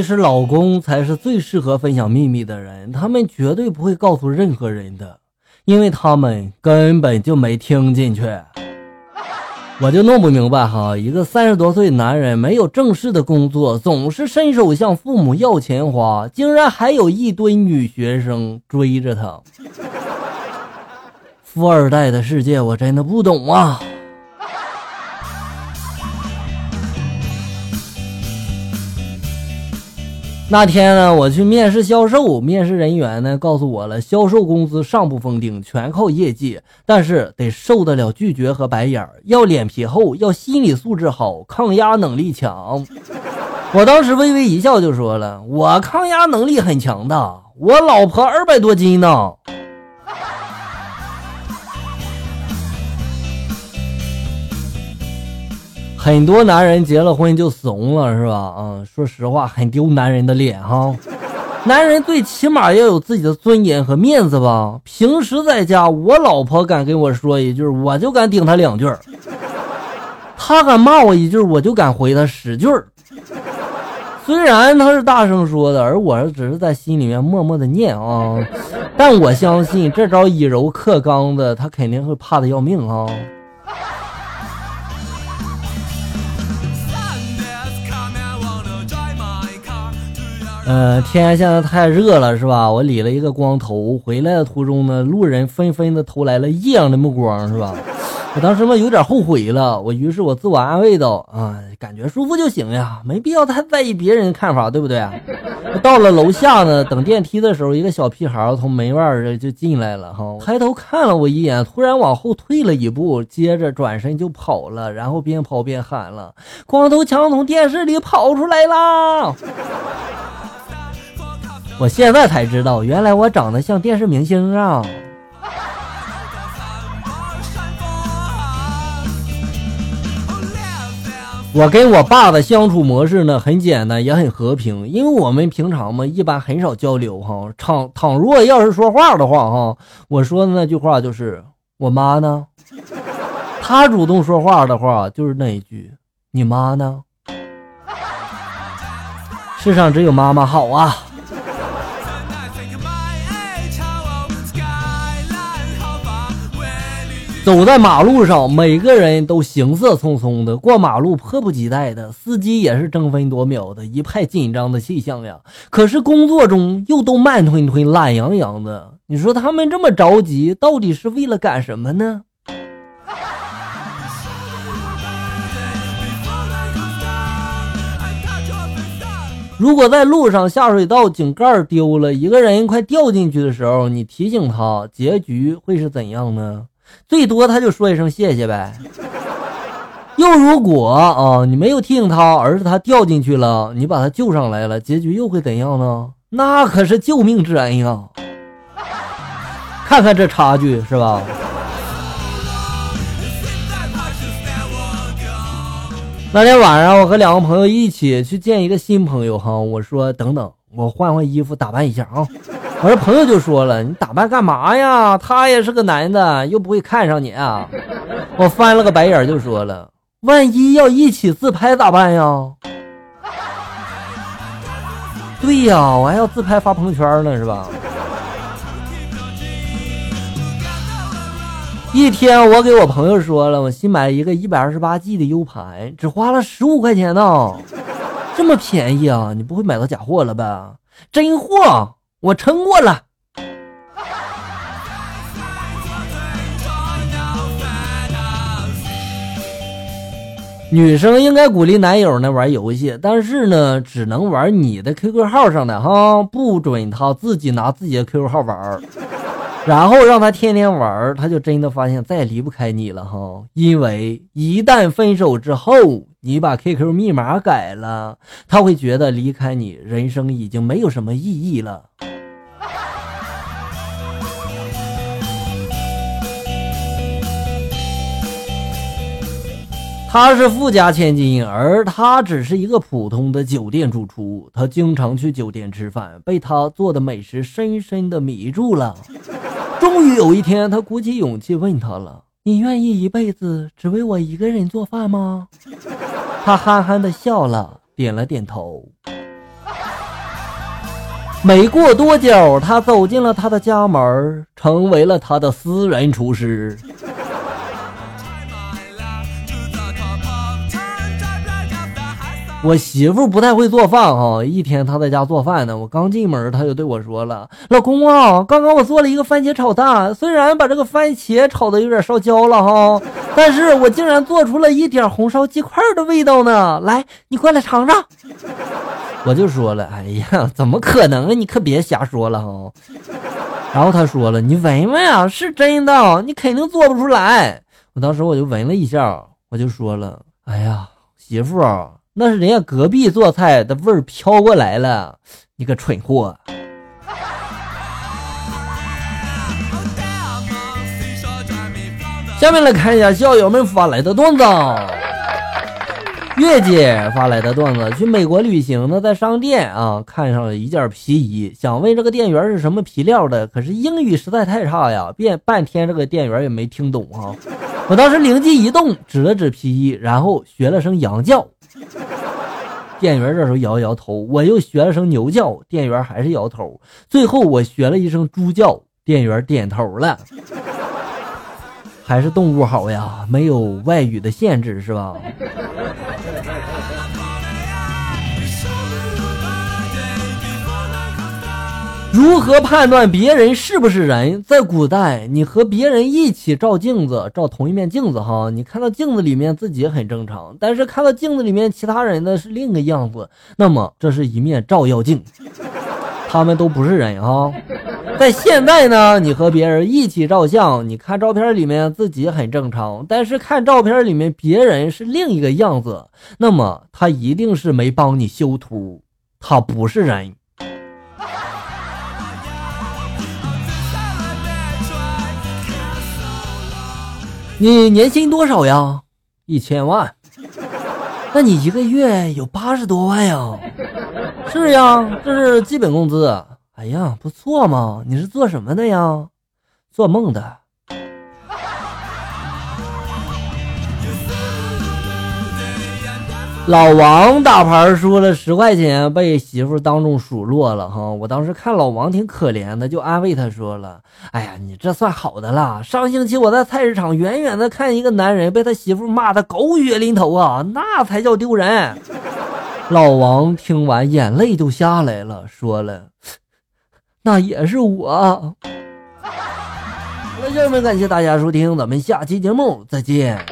其实老公才是最适合分享秘密的人，他们绝对不会告诉任何人的，因为他们根本就没听进去。我就弄不明白哈，一个三十多岁男人没有正式的工作，总是伸手向父母要钱花，竟然还有一堆女学生追着他。富二代的世界我真的不懂啊。那天呢，我去面试销售，面试人员呢告诉我了，销售工资上不封顶，全靠业绩，但是得受得了拒绝和白眼儿，要脸皮厚，要心理素质好，抗压能力强。我当时微微一笑就说了，我抗压能力很强的，我老婆二百多斤呢。很多男人结了婚就怂了，是吧？嗯，说实话，很丢男人的脸哈。男人最起码要有自己的尊严和面子吧。平时在家，我老婆敢跟我说一句，我就敢顶她两句；她敢骂我一句，我就敢回她十句。虽然她是大声说的，而我只是在心里面默默的念啊。但我相信这招以柔克刚的，她肯定会怕的要命啊。呃，天现在太热了，是吧？我理了一个光头，回来的途中呢，路人纷纷的投来了异样的目光，是吧？我当时嘛有点后悔了，我于是我自我安慰道：啊，感觉舒服就行呀，没必要太在意别人的看法，对不对？到了楼下呢，等电梯的时候，一个小屁孩从门外儿就进来了，哈，抬头看了我一眼，突然往后退了一步，接着转身就跑了，然后边跑边喊了：“光头强从电视里跑出来啦！”我现在才知道，原来我长得像电视明星啊！我跟我爸的相处模式呢，很简单，也很和平，因为我们平常嘛，一般很少交流哈。倘倘若要是说话的话哈，我说的那句话就是“我妈呢”，他主动说话的话就是那一句“你妈呢”。世上只有妈妈好啊！走在马路上，每个人都行色匆匆的过马路，迫不及待的；司机也是争分夺秒的，一派紧张的气象呀。可是工作中又都慢吞吞、懒洋洋的。你说他们这么着急，到底是为了干什么呢？如果在路上下水道井盖丢了，一个人快掉进去的时候，你提醒他，结局会是怎样呢？最多他就说一声谢谢呗。又如果啊，你没有提醒他，而是他掉进去了，你把他救上来了，结局又会怎样呢？那可是救命之恩呀！看看这差距是吧？那天晚上，我和两个朋友一起去见一个新朋友哈，我说等等，我换换衣服打扮一下啊。我这朋友就说了：“你打扮干嘛呀？他也是个男的，又不会看上你啊！”我翻了个白眼就说了：“万一要一起自拍咋办呀？”对呀，我还要自拍发朋友圈呢，是吧？一天，我给我朋友说了，我新买了一个一百二十八 G 的 U 盘，只花了十五块钱呢，这么便宜啊？你不会买到假货了吧？真货！我撑过了。女生应该鼓励男友呢玩游戏，但是呢，只能玩你的 QQ 号上的哈，不准他自己拿自己的 QQ 号玩，然后让他天天玩，他就真的发现再也离不开你了哈。因为一旦分手之后，你把 QQ 密码改了，他会觉得离开你，人生已经没有什么意义了。他是富家千金，而他只是一个普通的酒店主厨。他经常去酒店吃饭，被他做的美食深深的迷住了。终于有一天，他鼓起勇气问他了：“你愿意一辈子只为我一个人做饭吗？”他憨憨的笑了，点了点头。没过多久，他走进了他的家门，成为了他的私人厨师。我媳妇不太会做饭哈，一天她在家做饭呢，我刚进门，她就对我说了：“老公啊，刚刚我做了一个番茄炒蛋，虽然把这个番茄炒的有点烧焦了哈，但是我竟然做出了一点红烧鸡块的味道呢。来，你过来尝尝。”我就说了：“哎呀，怎么可能啊？你可别瞎说了哈。”然后他说了：“你闻闻啊，是真的，你肯定做不出来。”我当时我就闻了一下，我就说了：“哎呀，媳妇啊。”那是人家隔壁做菜的味儿飘过来了，你个蠢货！下面来看一下校友们发来的段子。月姐发来的段子：去美国旅行呢，在商店啊看上了一件皮衣，想问这个店员是什么皮料的，可是英语实在太差呀，变半天这个店员也没听懂啊。我当时灵机一动，指了指皮衣，然后学了声羊叫。店员这时候摇摇头，我又学了声牛叫，店员还是摇头。最后我学了一声猪叫，店员点头了。还是动物好呀，没有外语的限制，是吧？如何判断别人是不是人？在古代，你和别人一起照镜子，照同一面镜子，哈，你看到镜子里面自己很正常，但是看到镜子里面其他人的是另一个样子，那么这是一面照妖镜，他们都不是人哈。在现代呢，你和别人一起照相，你看照片里面自己很正常，但是看照片里面别人是另一个样子，那么他一定是没帮你修图，他不是人。你年薪多少呀？一千万。那你一个月有八十多万呀？是呀，这是基本工资。哎呀，不错嘛。你是做什么的呀？做梦的。老王打牌输了十块钱，被媳妇当众数落了哈。我当时看老王挺可怜的，就安慰他说了：“哎呀，你这算好的了。上星期我在菜市场远远的看一个男人被他媳妇骂的狗血淋头啊，那才叫丢人。”老王听完眼泪都下来了，说了：“那也是我。”好了，家人们，感谢大家收听，咱们下期节目再见。